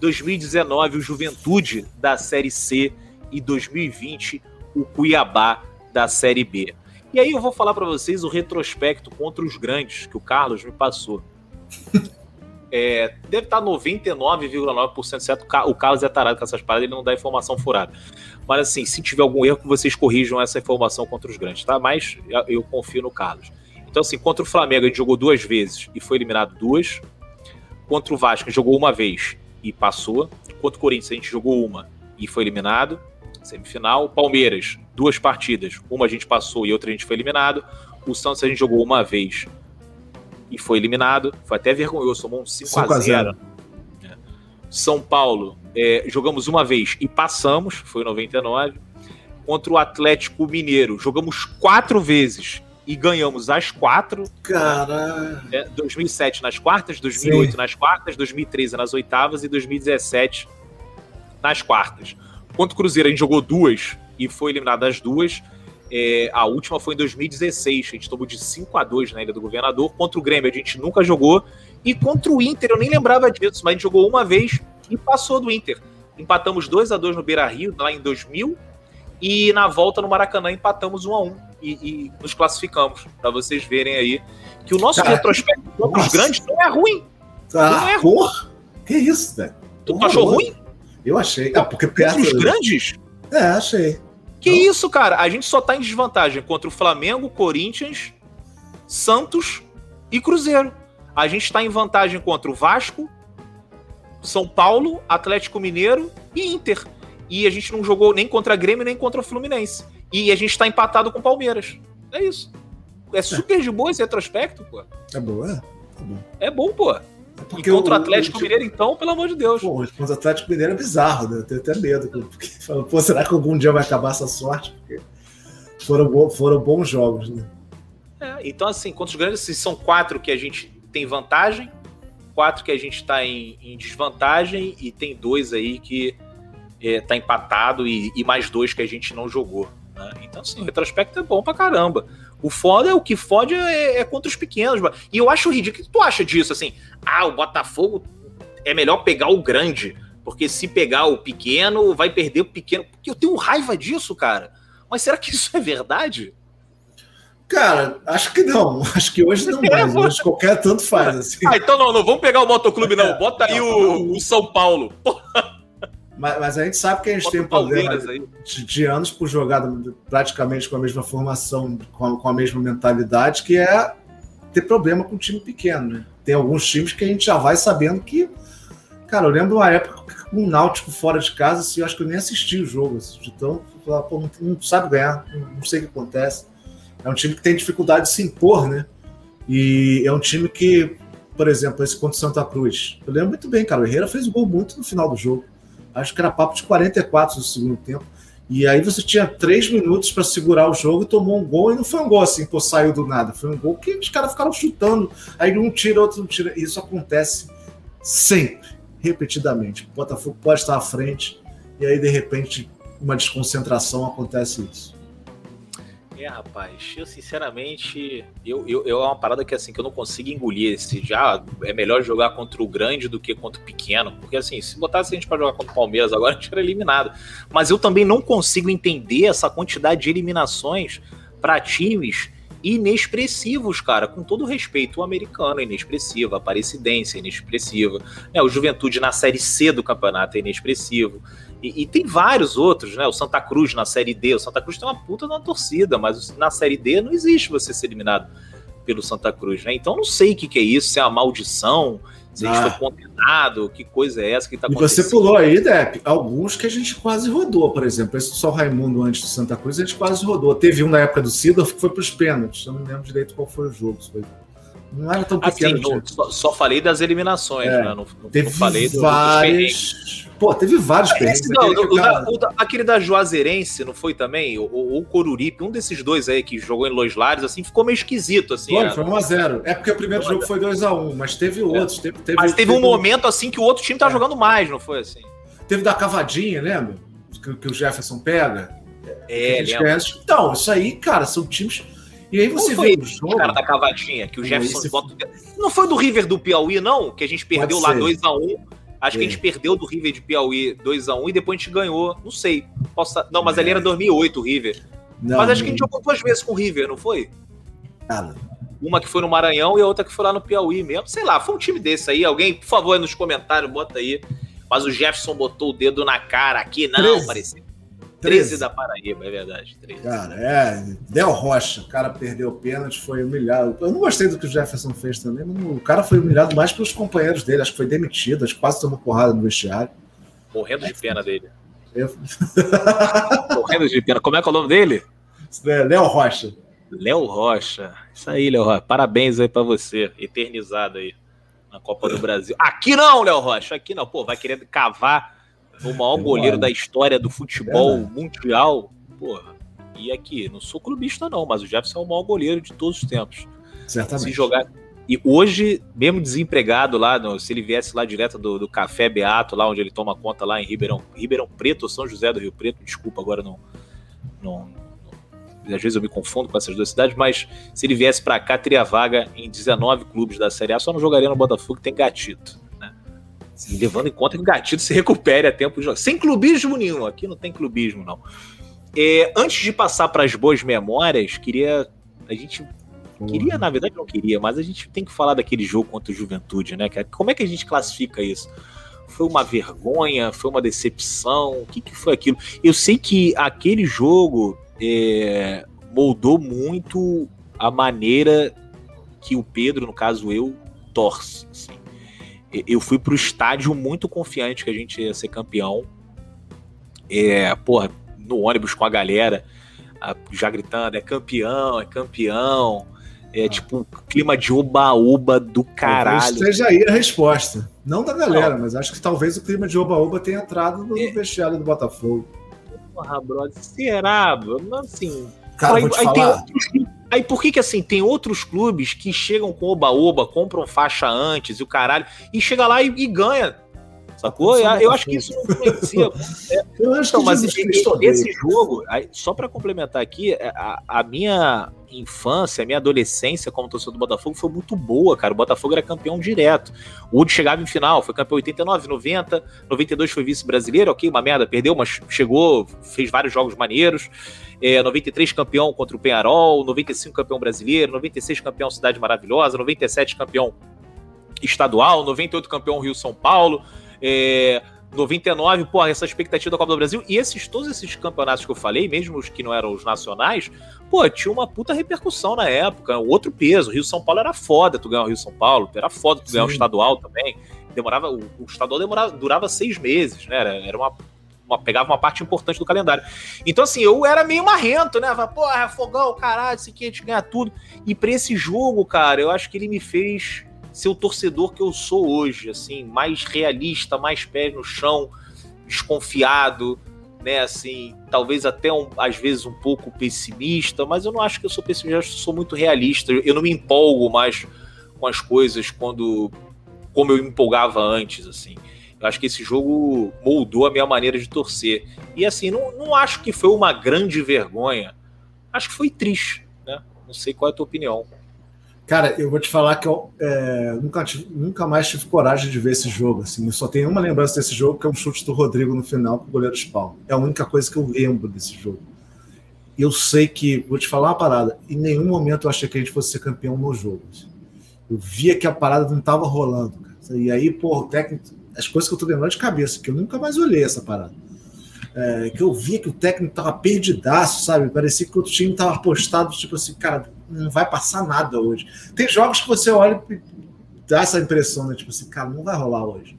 2019, o Juventude, da Série C e 2020 o Cuiabá da Série B. E aí eu vou falar para vocês o retrospecto contra os grandes que o Carlos me passou. É, deve estar 99,9% certo. O Carlos é tarado com essas paradas, ele não dá informação furada. Mas assim, se tiver algum erro, vocês corrijam essa informação contra os grandes, tá? Mas eu confio no Carlos. Então, assim, contra o Flamengo gente jogou duas vezes e foi eliminado duas. Contra o Vasco gente jogou uma vez e passou. Contra o Corinthians a gente jogou uma e foi eliminado semifinal. Palmeiras, duas partidas. Uma a gente passou e outra a gente foi eliminado. O Santos a gente jogou uma vez e foi eliminado. Foi até vergonhoso, tomou um 5x0. É. São Paulo, é, jogamos uma vez e passamos, foi 99. Contra o Atlético Mineiro, jogamos quatro vezes e ganhamos as quatro. Caralho! É, 2007 nas quartas, 2008 Sim. nas quartas, 2013 nas oitavas e 2017 nas quartas. Quanto o Cruzeiro, a gente jogou duas e foi eliminado das duas. É, a última foi em 2016, a gente tomou de 5 a 2 na Ilha do Governador. Contra o Grêmio, a gente nunca jogou. E contra o Inter, eu nem lembrava disso, mas a gente jogou uma vez e passou do Inter. Empatamos 2 a 2 no Beira Rio, lá em 2000. E na volta no Maracanã empatamos 1 a 1 e, e nos classificamos. Para vocês verem aí que o nosso retrospecto contra os grandes não é ruim. Ah, não é ruim. Porra, que isso, velho? Tu achou ruim? Eu achei. Ah, porque perto. Os grandes? É, achei. Que então... isso, cara? A gente só tá em desvantagem contra o Flamengo, Corinthians, Santos e Cruzeiro. A gente tá em vantagem contra o Vasco, São Paulo, Atlético Mineiro e Inter. E a gente não jogou nem contra Grêmio nem contra o Fluminense. E a gente tá empatado com o Palmeiras. É isso. É super de boa esse retrospecto, pô. É bom, é? É bom, é bom pô. Porque e contra o, Atlético o, Mineiro, então, pelo amor de Deus. Pô, contra o Atlético Mineiro é bizarro, né? Eu tenho até medo. Porque, pô, será que algum dia vai acabar essa sorte? Porque foram, foram bons jogos, né? É, então, assim, contra os grandes, são quatro que a gente tem vantagem, quatro que a gente está em, em, desvantagem e tem dois aí que é, tá empatado e, e, mais dois que a gente não jogou. Né? Então, assim, o retrospecto é bom pra caramba. O foda é o que fode é, é contra os pequenos. E eu acho ridículo. O que tu acha disso? Assim, ah, o Botafogo é melhor pegar o grande. Porque se pegar o pequeno, vai perder o pequeno. Porque eu tenho raiva disso, cara. Mas será que isso é verdade? Cara, acho que não. Acho que hoje não mais. Hoje qualquer tanto faz. Assim. Ah, então não, não vamos pegar o motoclube, não. É. Bota aí o, o São Paulo. Mas, mas, a gente sabe que a gente Bota tem um problema de, de, anos por jogar praticamente com a mesma formação, com a, com a, mesma mentalidade, que é ter problema com um time pequeno. Né? Tem alguns times que a gente já vai sabendo que. Cara, eu lembro uma época com um Náutico fora de casa, assim, eu acho que eu nem assisti o jogo. Assim, então, falar, pô, não, não, sabe ganhar, não, não sei o que acontece. É um time que tem dificuldade de se impor, né? E é um time que, por exemplo, esse contra o Santa Cruz. Eu lembro muito bem, cara. O Herrera fez o gol muito no final do jogo. Acho que era papo de 44 no segundo tempo. E aí você tinha três minutos para segurar o jogo e tomou um gol. E não foi um gol assim, pô, saiu do nada. Foi um gol que os caras ficaram chutando. Aí um tira, outro não tira. E isso acontece sempre, repetidamente. O Botafogo pode estar à frente. E aí, de repente, uma desconcentração acontece isso. É, rapaz, eu sinceramente, eu, eu, eu, é uma parada que assim, que eu não consigo engolir esse já é melhor jogar contra o grande do que contra o pequeno, porque assim, se botasse a gente para jogar contra o Palmeiras agora, a gente era eliminado. Mas eu também não consigo entender essa quantidade de eliminações para times inexpressivos, cara, com todo respeito, o americano é inexpressivo, a Aparecidense é inexpressiva, né, o Juventude na Série C do campeonato é inexpressivo, e, e, tem vários outros, né? O Santa Cruz na Série D. O Santa Cruz tem uma puta na torcida, mas na Série D não existe você ser eliminado pelo Santa Cruz, né? Então não sei o que, que é isso, se é uma maldição, se ah. a gente ah. foi condenado, que coisa é essa que tá acontecendo. E você pulou aí, Depp, alguns que a gente quase rodou, por exemplo. Esse só Raimundo antes do Santa Cruz, a gente quase rodou. Teve um na época do Sidorf que foi para os pênaltis. Eu não lembro direito qual foi o jogo. Foi... Não era tão pequeno. Assim, no, só, só, falei das eliminações, é. né? Não, não, Teve não falei várias... Pô, teve vários perrengues. Não, aquele, da, da, aquele da Juazeirense, não foi também? Ou o Coruripe, um desses dois aí que jogou em Los Lares, assim, ficou meio esquisito, assim. Foi, é, foi 1x0. É porque o primeiro jogo foi 2x1, mas teve é. outros. Teve, teve, mas teve, teve um momento, assim, que o outro time tava é. jogando mais, não foi assim? Teve da cavadinha, lembra? Que, que o Jefferson pega. É, Então, isso aí, cara, são times... E aí você vê o jogo... cara da cavadinha, que o Jefferson esse... bota... Não foi do River do Piauí, não? Que a gente perdeu lá 2x1 Acho é. que a gente perdeu do River de Piauí 2x1 e depois a gente ganhou. Não sei. Posso... Não, mas é. ali era 2008 o River. Não, mas acho que a gente jogou duas vezes com o River, não foi? Cara. Uma que foi no Maranhão e a outra que foi lá no Piauí mesmo. Sei lá, foi um time desse aí. Alguém, por favor, aí nos comentários, bota aí. Mas o Jefferson botou o dedo na cara aqui. Não, parecia 13 da Paraíba, é verdade. 13. Cara, é. Del Rocha, o cara perdeu o pênalti, foi humilhado. Eu não gostei do que o Jefferson fez também, mas o cara foi humilhado mais pelos companheiros dele. Acho que foi demitido, acho que quase tomou porrada no vestiário. Morrendo de pena dele. Eu... Morrendo de pena. Como é que é o nome dele? É, Léo Rocha. Léo Rocha. Isso aí, Léo Rocha. Parabéns aí pra você, eternizado aí na Copa do Brasil. Aqui não, Léo Rocha. Aqui não. Pô, vai querer cavar o maior goleiro da história do futebol é, mundial, porra. E aqui, não sou clubista não, mas o Jefferson é o maior goleiro de todos os tempos. Certamente. Se jogar e hoje, mesmo desempregado lá, no, se ele viesse lá direto do, do, Café Beato, lá onde ele toma conta lá em Ribeirão, Ribeirão Preto ou São José do Rio Preto, desculpa, agora não, não, não, Às vezes eu me confundo com essas duas cidades, mas se ele viesse para cá, teria vaga em 19 clubes da Série A, só não jogaria no Botafogo, que tem gatito. E levando em conta que o Gatito se recupere a tempo de. Sem clubismo nenhum, aqui não tem clubismo, não. É, antes de passar para as boas memórias, queria. A gente. Queria, na verdade, não queria, mas a gente tem que falar daquele jogo contra o Juventude, né, Como é que a gente classifica isso? Foi uma vergonha? Foi uma decepção? O que, que foi aquilo? Eu sei que aquele jogo é, moldou muito a maneira que o Pedro, no caso eu, torce. Assim eu fui pro estádio muito confiante que a gente ia ser campeão. É, porra, no ônibus com a galera, já gritando, é campeão, é campeão. É ah. tipo um clima de oba-oba do caralho. Talvez seja aí a resposta. Não da galera, Não. mas acho que talvez o clima de oba-oba tenha entrado no é. vestiário do Botafogo. Porra, brother, será? Assim. Cara, aí, vou te falar. Tem, Aí por que que assim, tem outros clubes que chegam com oba-oba, compram faixa antes e o caralho, e chega lá e, e ganha Sacou? Eu, eu acho que isso não influencia. é, eu acho então, que mas esse, esse jogo, só para complementar aqui, é, a, a, minha infância, a minha adolescência como torcedor do Botafogo foi muito boa, cara. O Botafogo era campeão direto. O Wood chegava em final, foi campeão 89, 90, 92 foi vice-brasileiro, ok, uma merda, perdeu, mas chegou, fez vários jogos maneiros. É, 93 campeão contra o Penharol, 95 campeão brasileiro, 96 campeão Cidade Maravilhosa, 97 campeão estadual, 98 campeão Rio São Paulo. É, 99, pô, essa expectativa da Copa do Brasil. E esses todos esses campeonatos que eu falei, mesmo os que não eram os nacionais, pô, tinha uma puta repercussão na época. Outro peso. Rio São Paulo era foda tu ganhar o Rio São Paulo, era foda tu ganhar o estadual também. Demorava, o, o estadual demorava, durava seis meses, né? Era, era uma, uma, pegava uma parte importante do calendário. Então, assim, eu era meio marrento, né? Falava, porra, fogão, caralho, isso aqui a gente ganha tudo. E pra esse jogo, cara, eu acho que ele me fez ser o torcedor que eu sou hoje, assim, mais realista, mais pés no chão, desconfiado, né, assim, talvez até um, às vezes um pouco pessimista, mas eu não acho que eu sou pessimista, eu sou muito realista. Eu não me empolgo mais com as coisas quando como eu me empolgava antes, assim. Eu acho que esse jogo moldou a minha maneira de torcer. E assim, não, não acho que foi uma grande vergonha. Acho que foi triste, né? Não sei qual é a tua opinião. Cara, eu vou te falar que eu é, nunca, nunca mais tive coragem de ver esse jogo. Assim. Eu só tenho uma lembrança desse jogo, que é um chute do Rodrigo no final com o goleiro Spawn. É a única coisa que eu lembro desse jogo. Eu sei que, vou te falar uma parada, em nenhum momento eu achei que a gente fosse ser campeão no jogo. Eu via que a parada não estava rolando. Cara. E aí, pô, o técnico, as coisas que eu tô lembrando de cabeça, que eu nunca mais olhei essa parada. É, que eu via que o técnico tava perdidaço, sabe? Parecia que o time tava apostado, tipo assim, cara, não vai passar nada hoje. Tem jogos que você olha e dá essa impressão, né? Tipo assim, cara, não vai rolar hoje.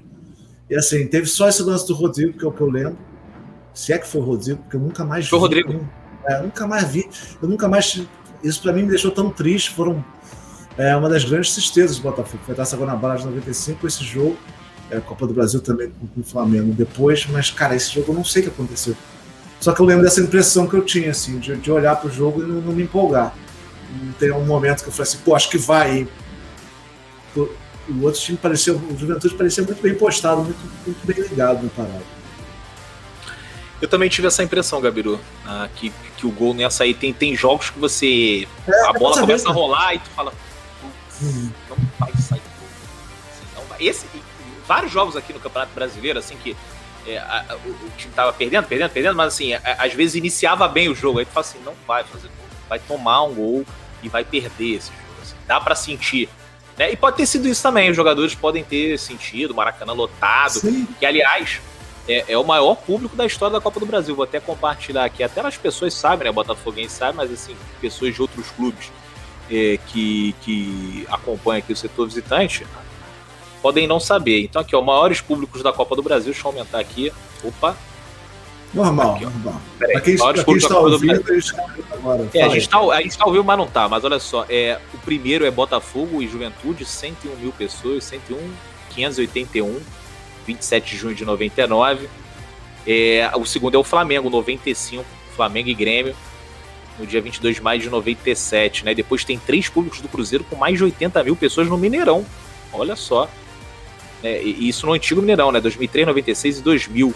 E assim, teve só esse lance do Rodrigo, que é o que eu lembro. Se é que foi o Rodrigo, porque eu nunca mais foi vi. Foi o Rodrigo. É, nunca mais vi. Eu nunca mais. Isso para mim me deixou tão triste. Foram é, uma das grandes tristezas do Botafogo. Foi a Taça Guanabara de 95, esse jogo. É, Copa do Brasil também com o Flamengo depois. Mas, cara, esse jogo eu não sei o que aconteceu. Só que eu lembro dessa impressão que eu tinha, assim, de, de olhar para o jogo e não, não me empolgar tem um momento que eu falei assim, pô, acho que vai. O outro time parecia, o Juventude parecia muito bem postado, muito, muito bem ligado na parada. Eu também tive essa impressão, Gabiru, ah, que, que o gol nessa aí tem, tem jogos que você. É, a bola começa a rolar e tu fala. Uhum. Não vai sair não vai. Esse, vários jogos aqui no Campeonato Brasileiro, assim, que é, a, a, o, o, time tava perdendo, perdendo, perdendo, mas assim, a, às vezes iniciava bem o jogo. Aí tu fala assim, não vai fazer gol vai tomar um gol e vai perder esse jogo. Assim. Dá para sentir. Né? E pode ter sido isso também. Os jogadores podem ter sentido, Maracanã lotado. Sim. Que, aliás, é, é, o maior público da história da Copa do Brasil. Vou até compartilhar aqui. Até as pessoas sabem, né? Botafoguense sabe, mas assim, pessoas de outros clubes é, que, que acompanham aqui o setor visitante podem não saber. Então, aqui, ó, maiores públicos da Copa do Brasil. Deixa eu aumentar aqui. Opa, Normal, Aqui, normal. Pra quem, pra quem está ouvindo, a gente tá agora. É, a gente, tá, a gente tá ouvindo, mas não tá. Mas olha só, é, o primeiro é Botafogo e Juventude, 101 mil pessoas, 101, 581, 27 de junho de 99. É, o segundo é o Flamengo, 95, Flamengo e Grêmio, no dia 22 de maio de 97. Né? Depois tem três públicos do Cruzeiro com mais de 80 mil pessoas no Mineirão. Olha só. É, e isso no antigo Mineirão, né? 2003, 96 e 2000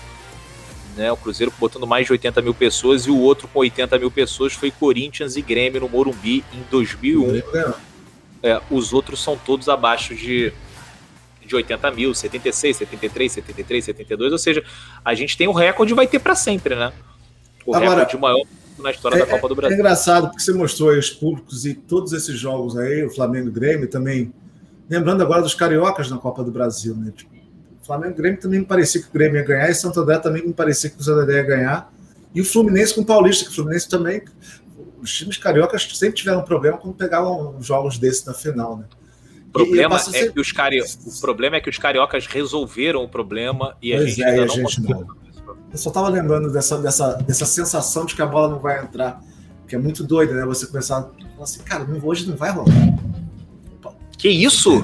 né? O Cruzeiro botando mais de 80 mil pessoas e o outro com 80 mil pessoas foi Corinthians e Grêmio no Morumbi em 2001. É, os outros são todos abaixo de, de 80 mil, 76, 73, 73, 72. Ou seja, a gente tem o recorde e vai ter para sempre, né? O Agora, recorde maior na história é, da Copa do Brasil. É engraçado porque você mostrou aí os públicos e todos esses jogos aí, o Flamengo e o Grêmio também. Lembrando agora dos cariocas na Copa do Brasil, né? Tipo, Flamengo e Grêmio também me parecia que o Grêmio ia ganhar, e Santo André também me parecia que o Santo André ia ganhar. E o Fluminense com o Paulista, que o Fluminense também. Os times cariocas sempre tiveram problema quando pegavam jogos desses na final, né? O problema, é que os cari... o problema é que os cariocas resolveram o problema e a pois gente é, ainda não gente não. Eu só estava lembrando dessa, dessa, dessa sensação de que a bola não vai entrar, que é muito doida, né? Você começar a falar assim, cara, hoje não vai rolar. Que isso?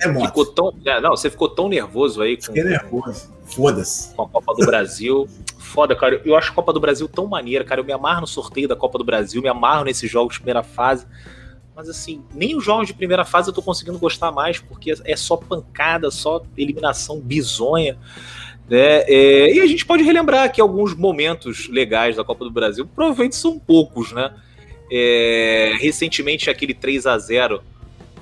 É, ficou tão, é, não, você ficou tão nervoso aí. Com, Fiquei nervoso. Foda-se. Com a Copa do Brasil. Foda, cara. Eu acho a Copa do Brasil tão maneira, cara. Eu me amarro no sorteio da Copa do Brasil, me amarro nesses jogos de primeira fase. Mas assim, nem os jogos de primeira fase eu tô conseguindo gostar mais, porque é só pancada, só eliminação bizonha. Né? É, e a gente pode relembrar aqui alguns momentos legais da Copa do Brasil, provavelmente são poucos, né? É, recentemente, aquele 3 a 0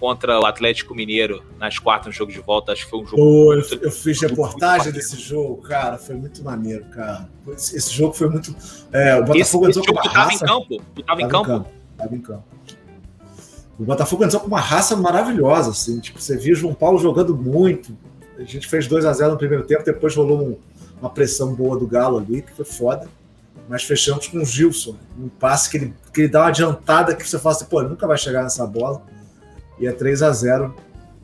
contra o Atlético Mineiro nas quartas no jogo de volta, acho que foi um jogo. Pô, eu, eu, fiz reportagem desse jogo, cara, foi muito maneiro, cara. Esse, esse jogo foi muito. É, o Botafogo esse, esse jogo tu tava em campo? Tu tava, tava em campo? campo? Tava em campo. O Botafogo entrou com uma raça maravilhosa, assim. Tipo, você viu o João Paulo jogando muito. A gente fez 2 a 0 no primeiro tempo, depois rolou um, uma pressão boa do Galo ali, que foi foda. Mas fechamos com o Gilson, um passe que ele, que ele dá uma adiantada que você fala assim, pô, nunca vai chegar nessa bola. E é 3 a 0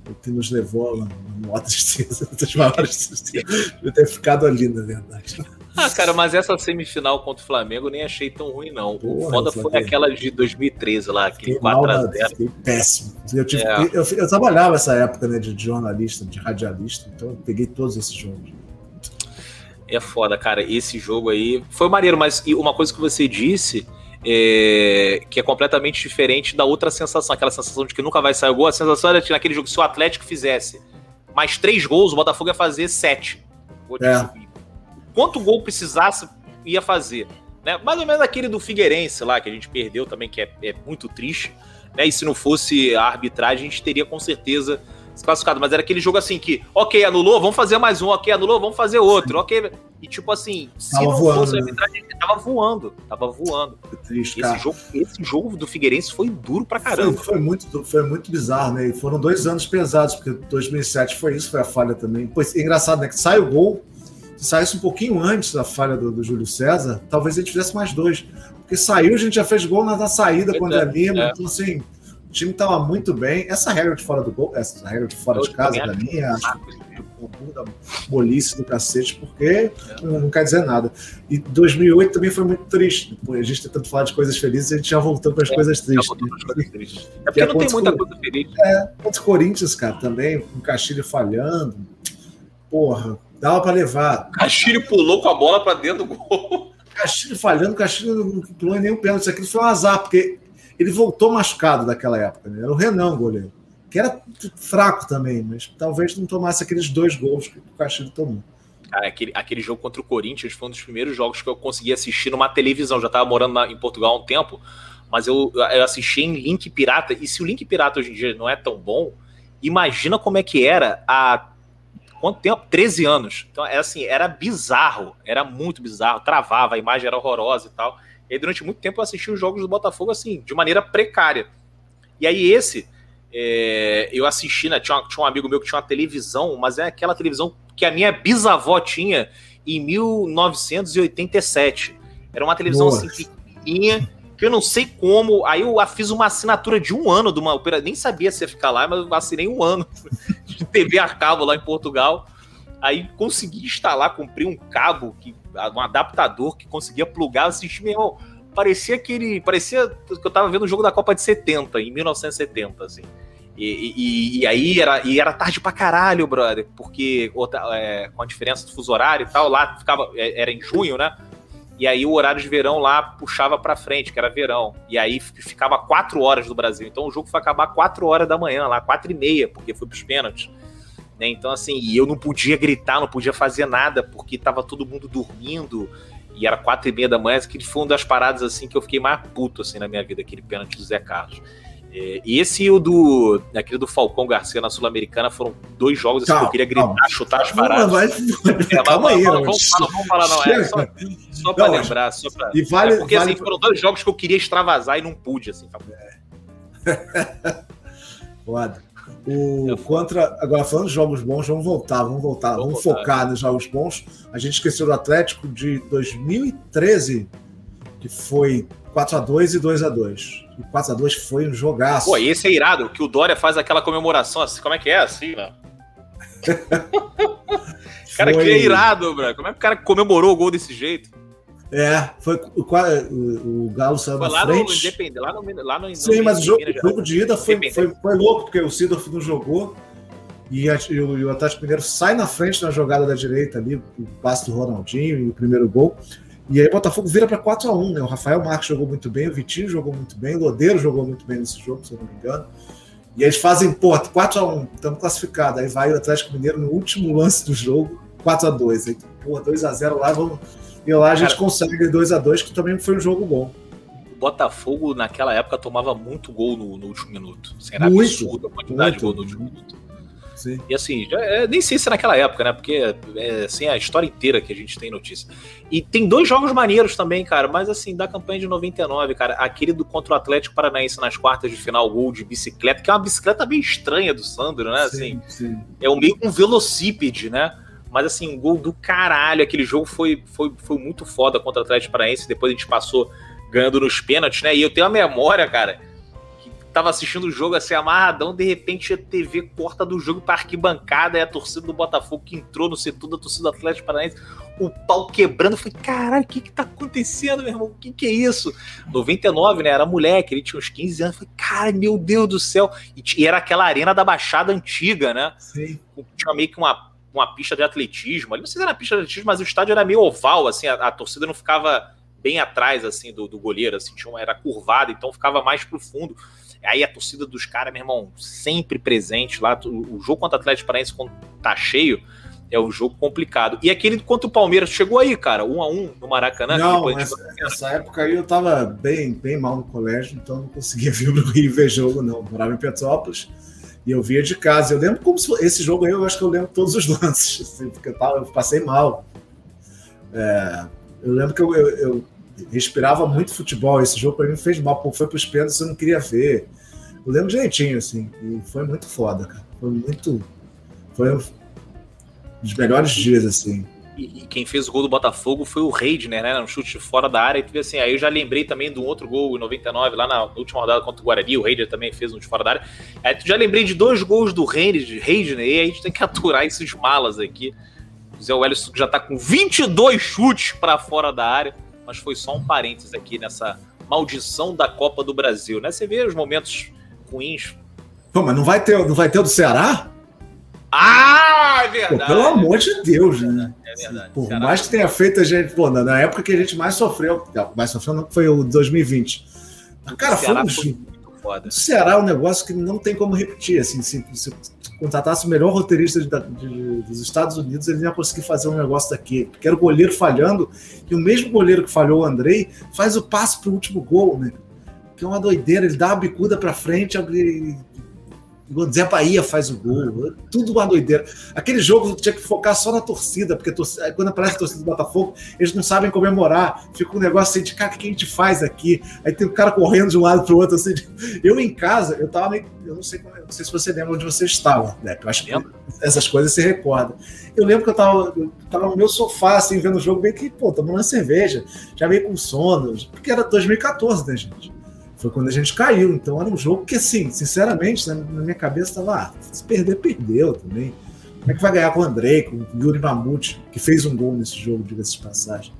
o que nos levou a uma tristeza, das maiores de ter ficado ali, na verdade. Ah, cara, mas essa semifinal contra o Flamengo eu nem achei tão ruim, não. Porra, o foda foi aquela de 2013 lá, aquele 4x0. Péssimo. Eu, tive, é. eu, eu, eu, trabalhava essa época né, de jornalista, de radialista, então eu peguei todos esses jogos. É foda, cara. Esse jogo aí foi maneiro, mas uma coisa que você disse. É, que é completamente diferente da outra sensação, aquela sensação de que nunca vai sair o gol. A sensação era que naquele jogo, se o Atlético fizesse mais três gols, o Botafogo ia fazer sete. É quanto gol precisasse, ia fazer. Né? Mais ou menos aquele do Figueirense lá, que a gente perdeu também, que é, é muito triste. Né? E se não fosse a arbitragem, a gente teria com certeza classificado. Mas era aquele jogo assim que, ok, anulou, vamos fazer mais um, ok, anulou, vamos fazer outro, ok. E tipo assim, se tava não voando, fosse a né? arbitragem, né? tava voando, tava voando. Triste, esse, jogo, esse jogo do Figueirense foi duro pra caramba. Foi, foi, muito, foi muito bizarro, né? E foram dois anos pesados, porque 2007 foi isso, foi a falha também. Pois, é engraçado, né? Que sai o gol se saísse um pouquinho antes da falha do, do Júlio César, talvez a gente fizesse mais dois. Porque saiu, a gente já fez gol na, na saída quando é Lima. É. Então, assim, time estava muito bem. Essa regra de fora do gol, essa regra de fora Eu de casa, para mim, é da bolice do cacete, porque não, não, quer dizer nada. E 2008 também foi muito triste. A gente tentando falar de coisas felizes, a gente já voltou para as é, coisas tristes. tristes. É porque não tem muita coisa feliz. É, contra o Corinthians, cara, também, com o Castilho falhando. Porra, Dava para levar. Castilho pulou com a bola para dentro do gol. Castilho falhando, Castilho não pulou nenhum pênalti. Isso aqui foi um azar, porque ele voltou machucado daquela época. Né? Era o Renan, goleiro. Que era fraco também, mas talvez não tomasse aqueles dois gols que o Castilho tomou. Cara, aquele, aquele jogo contra o Corinthians foi um dos primeiros jogos que eu consegui assistir numa televisão. Já estava morando na, em Portugal há um tempo, mas eu, eu assisti em link pirata. E se o link pirata hoje em dia não é tão bom, imagina como é que era há quanto tempo? 13 anos. Então, é assim, era bizarro, era muito bizarro, travava, a imagem era horrorosa e tal. E aí, durante muito tempo eu assisti os jogos do Botafogo assim, de maneira precária. E aí, esse, é, eu assisti, né? Tinha, tinha um amigo meu que tinha uma televisão, mas é aquela televisão que a minha bisavó tinha em 1987. Era uma televisão Nossa. assim, pequenininha, que eu não sei como. Aí eu fiz uma assinatura de um ano de uma opera, nem sabia se ia ficar lá, mas eu assinei um ano de TV a cabo lá em Portugal. Aí consegui instalar, comprei um cabo, que, um adaptador que conseguia plugar, assisti, meu irmão. Parecia. Parecia que eu tava vendo o jogo da Copa de 70, em 1970, assim. E, e, e, aí era, e era tarde pra caralho, brother, porque outra, é, com a diferença do fuso horário e tal, lá ficava, é, era em junho, né? E aí o horário de verão lá puxava para frente, que era verão. E aí ficava quatro horas do Brasil. Então o jogo foi acabar quatro horas da manhã, lá, quatro e meia, porque foi pros pênaltis. Né? Então, assim, e eu não podia gritar, não podia fazer nada, porque tava todo mundo dormindo. E era quatro e meia da manhã. Que foi uma das paradas assim que eu fiquei mais puto assim, na minha vida, aquele pênalti do Zé Carlos. É, e esse e o do. Aquele do Falcão Garcia na Sul-Americana foram dois jogos assim, calma, que eu queria gritar, calma. chutar as paradas. Vai, é, calma aí, vamos, vamos, falar, vamos falar, não. É só, só pra não, lembrar. Só pra, e vale, é porque vale... assim, foram dois jogos que eu queria extravasar e não pude, assim. É. Foda. O contra. Agora, falando de jogos bons, vamos voltar, vamos voltar, vamos, vamos voltar. focar nos jogos bons. A gente esqueceu do Atlético de 2013, que foi 4x2 e 2x2. E 4x2 foi um jogaço. Pô, esse é irado, que o Dória faz aquela comemoração assim, como é que é assim, né? cara, foi... que é irado, bro. Como é que o cara comemorou o gol desse jeito? É, foi o, o, Galo saiu foi na lá frente. No Independente, lá no, lá no Sim, no mas o jogo, jogo de ida foi, foi, foi, louco, porque o Sidorf não jogou. E, a, e, o, e, o, Atlético Mineiro sai na frente na jogada da direita ali, o passe do Ronaldinho e o primeiro gol. E aí o Botafogo vira para 4 a 1 né? O Rafael Marques jogou muito bem, o Vitinho jogou muito bem, o Lodeiro jogou muito bem nesse jogo, se eu não me engano. E eles fazem, pô, 4 a 1 estamos classificados. Aí vai o Atlético Mineiro no último lance do jogo, 4 a 2 Aí, pô, 2 a 0 lá, vamos. E lá a gente Cara, consegue 2 a 2 que também foi um jogo bom. O Botafogo, naquela época, tomava muito gol no, no último minuto. Assim, era muito, absurda a quantidade muito, de gol no último minuto. Sim. E assim, já, é, nem sei se é naquela época, né? Porque é assim, a história inteira que a gente tem notícia. E tem dois jogos maneiros também, cara, mas assim, da campanha de 99, cara, aquele do contra o Atlético Paranaense nas quartas de final, gol de bicicleta, que é uma bicicleta bem estranha do Sandro, né? Assim, sim, sim. É um meio um velocípede, né? Mas assim, um gol do caralho. Aquele jogo foi, foi, foi muito foda contra o Atlético Paranaense. Depois a gente passou ganhando nos pênaltis, né? E eu tenho a memória, cara tava assistindo o jogo assim, amarradão, de repente a TV corta do jogo pra arquibancada, e a torcida do Botafogo que entrou no setor da torcida do Atlético Paranaense, o pau quebrando. Falei, caralho, o que que tá acontecendo, meu irmão? O que que é isso? 99, né? Era moleque, ele tinha uns 15 anos. Falei, cara, meu Deus do céu. E, e era aquela arena da Baixada antiga, né? Sim. Tinha meio que uma, uma pista de atletismo. Ali não sei se era pista de atletismo, mas o estádio era meio oval, assim, a, a torcida não ficava bem atrás, assim, do, do goleiro, assim, tinha uma, era curvada, então ficava mais pro fundo. Aí a torcida dos caras, meu irmão, sempre presente lá. O jogo contra o Atlético Paranaense, quando tá cheio, é um jogo complicado. E aquele contra o Palmeiras, chegou aí, cara, um a um no Maracanã? Não, essa, essa, época aí eu tava bem, bem mal no colégio, então não conseguia vir no Rio ver jogo, não. Morava em Petrópolis e eu via de casa. Eu lembro como se esse jogo aí, eu acho que eu lembro todos os lances, assim, porque eu, tava, eu passei mal. É, eu lembro que eu, eu, eu respirava muito futebol. Esse jogo para mim fez mal, pô, foi para os pênaltis, eu não queria ver. Eu lembro direitinho, assim, e foi muito foda, cara. Foi muito. Foi um dos melhores dias, assim. E, quem fez o gol do Botafogo foi o Reidner, né? Um chute fora da área. E assim, aí eu já lembrei também de um outro gol em 99, lá na última rodada contra o Guarani. O Reidner também fez um de fora da área. Aí já lembrei de dois gols do Reidner e aí a gente tem que aturar esses malas aqui. O Zé Wellison já tá com 22 chutes para fora da área mas foi só um parênteses aqui nessa maldição da Copa do Brasil, né? Você vê os momentos ruins. Pô, mas não vai ter, não vai ter o do Ceará? Ah, é verdade. Pô, pelo amor de Deus, né? É verdade. Por Ceará mais que tenha feito a gente, pô, na época que a gente mais sofreu, mais sofreu não foi o 2020. Mas, cara, foi um, foi foda. O Ceará é um negócio que não tem como repetir. Assim, se, se contratasse o melhor roteirista de, de, dos Estados Unidos, ele ia conseguir fazer um negócio daqui. Porque era o goleiro falhando, e o mesmo goleiro que falhou o Andrei faz o passe pro último gol, né? Que é uma doideira, ele dá a bicuda para frente, o Zé Bahia faz o gol, tudo uma doideira. Aquele jogo tinha que focar só na torcida, porque torcida, quando aparece a torcida do Botafogo, eles não sabem comemorar. Fica um negócio assim de, cara, o que a gente faz aqui? Aí tem o um cara correndo de um lado para o outro, assim. Eu em casa, eu tava meio. Eu não sei, não sei se você lembra onde você estava, né? Eu acho que essas coisas se recorda. Eu lembro que eu tava, eu tava no meu sofá, assim, vendo o jogo, bem que, pô, tomando cerveja, já meio com sono, porque era 2014, né, gente? Foi quando a gente caiu. Então era um jogo que, assim, sinceramente, na, minha cabeça estava, ah, se perder, perdeu também. Como é que vai ganhar com o Andrei, com o Yuri Mamute, que fez um gol nesse jogo, diga-se de passagem.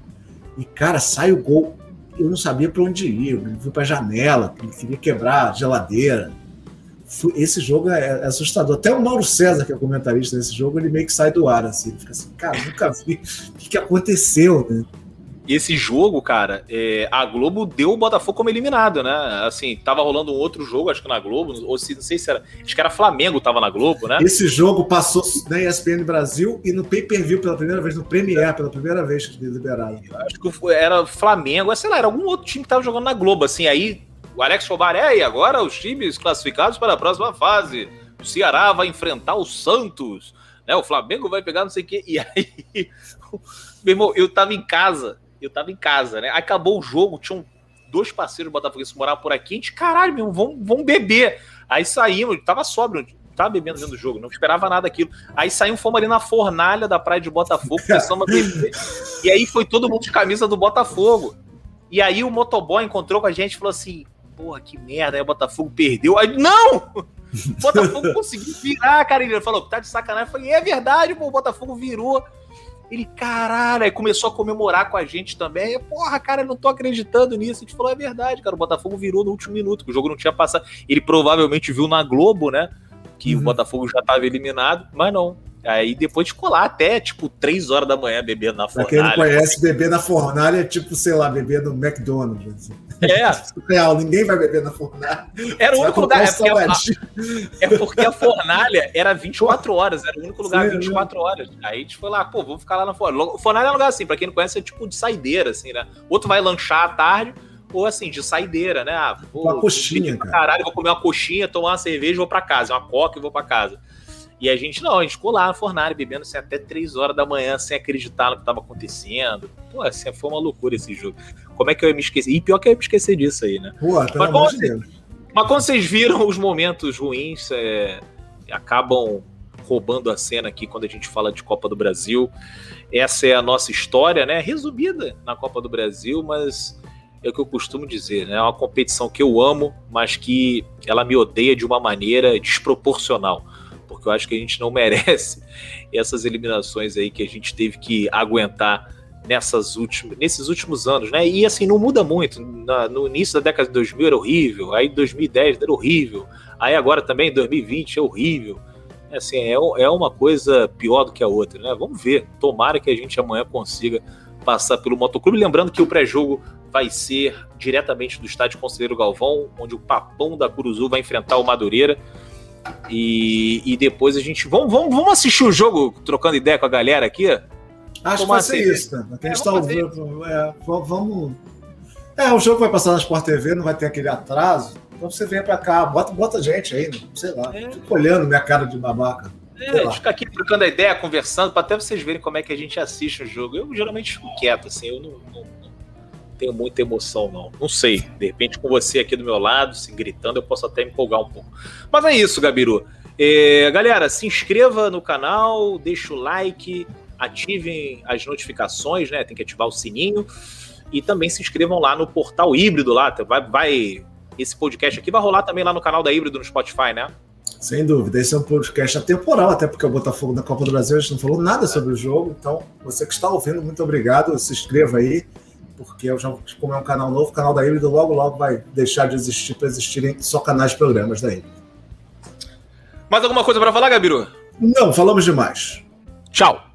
E, cara, sai o gol. Eu não sabia para onde ir. Eu fui para a janela, queria quebrar a geladeira. Esse jogo é, é assustador. Até o Mauro César, que é comentarista desse jogo, ele meio que sai do ar, assim. Ele fica assim, cara, nunca vi o que, que aconteceu, né? Esse jogo, cara, é, a Globo deu o Botafogo como eliminado, né? Assim, tava rolando um outro jogo, acho que na Globo, ou se, não sei se era. Acho que era Flamengo, tava na Globo, né? Esse jogo passou na ESPN Brasil e no pay per view pela primeira vez, no Premiere, pela primeira vez que liberaram. Acho que era Flamengo, sei lá, era algum outro time que tava jogando na Globo, assim, aí o Alex Fobar, é, e agora os times classificados para a próxima fase. O Ceará vai enfrentar o Santos, né? O Flamengo vai pegar não sei o quê. E aí, meu irmão, eu tava em casa eu tava em casa, né? Acabou o jogo, tinham dois parceiros botafoguenses que moravam por aqui, a gente, caralho, meu, vamos, vamos beber. Aí saímos, tava sóbrio, tava bebendo dentro do jogo, não esperava nada daquilo. Aí saímos, fomos ali na fornalha da praia de Botafogo, começamos a beber. e aí foi todo mundo de camisa do Botafogo. E aí o motoboy encontrou com a gente e falou assim: porra, que merda, aí o Botafogo perdeu. Aí, não! O Botafogo conseguiu virar, cara. Ele falou, tá de sacanagem. Eu falei, é verdade, pô, o Botafogo virou. Ele, caralho, aí começou a comemorar com a gente também. Porra, cara, eu não tô acreditando nisso. A gente falou, é verdade, cara. O Botafogo virou no último minuto, que o jogo não tinha passado. Ele provavelmente viu na Globo, né? que uhum. o Botafogo já estava eliminado, mas não. Aí depois ficou lá até, tipo, 3 horas da manhã bebendo na fornalha. Pra quem não conhece, beber na fornalha é tipo, sei lá, beber no McDonald's. É. Real, ninguém vai beber na fornalha. Era o único lugar. É porque, a, é porque, a, fornalha era 24 horas, era o único lugar Sim, 24 é horas. Aí a gente foi lá, pô, vamos ficar lá na fornalha. Fornalha é um lugar assim, pra quem não conhece, é tipo de saideira, assim, né? Outro vai lanchar à tarde, ou assim, de saideira, né? Ah, vou, uma coxinha, cara. Caralho, vou comer uma coxinha, tomar uma cerveja, vou para casa, uma coca e vou para casa. E a gente não, a gente ficou lá na fornalha bebendo assim, até 3 horas da manhã sem acreditar no que estava acontecendo. Pô, assim, foi uma loucura esse jogo. Como é que eu ia me esquecer? E pior que eu ia me esquecer disso aí, né? Pô, mas, como, vocês, mas como vocês viram, os momentos ruins é, acabam roubando a cena aqui quando a gente fala de Copa do Brasil. Essa é a nossa história, né? Resumida na Copa do Brasil, mas é o que eu costumo dizer, né? É uma competição que eu amo, mas que ela me odeia de uma maneira desproporcional. Porque eu acho que a gente não merece essas eliminações aí que a gente teve que aguentar nessas últimas, nesses últimos anos, né? E assim, não muda muito. Na, no início da década de 2000 era horrível, aí 2010 era horrível, aí agora também 2020 é horrível. Assim, é, é uma coisa pior do que a outra, né? Vamos ver. Tomara que a gente amanhã consiga passar pelo motoclube. Lembrando que o pré-jogo vai ser diretamente do estádio Conselheiro Galvão, onde o Papão da Curuzu vai enfrentar o Madureira. E, e depois a gente. Vamos, vamos, vamos assistir o jogo trocando ideia com a galera aqui? Acho que vai ser isso, né? A gente é, tá ouvindo, é, vamos. É, o jogo vai passar na Sport TV, não vai ter aquele atraso. Então você vem pra cá, bota, bota gente aí, sei lá. É. Fica olhando minha cara de babaca. É, a gente fica aqui trocando a ideia, conversando, para até vocês verem como é que a gente assiste o jogo. Eu geralmente fico quieto, assim, eu não, não, tenho muita emoção, não. Não sei. De repente, com você aqui do meu lado, se gritando, eu posso até empolgar um pouco. Mas é isso, Gabiru. É, galera, se inscreva no canal, deixa o like, ativem as notificações, né? Tem que ativar o sininho. E também se inscrevam lá no portal híbrido lá. Vai, vai, esse podcast aqui vai rolar também lá no canal da Híbrido no Spotify, né? Sem dúvida, esse é um podcast atemporal, até porque o Botafogo na Copa do Brasil a gente não falou nada sobre o jogo. Então, você que está ouvindo, muito obrigado. Se inscreva aí, porque eu já, como é um canal novo, o canal da Híbrido logo, logo vai deixar de existir para existirem só canais de programas da Híbrido. Mais alguma coisa para falar, Gabiru? Não, falamos demais. Tchau.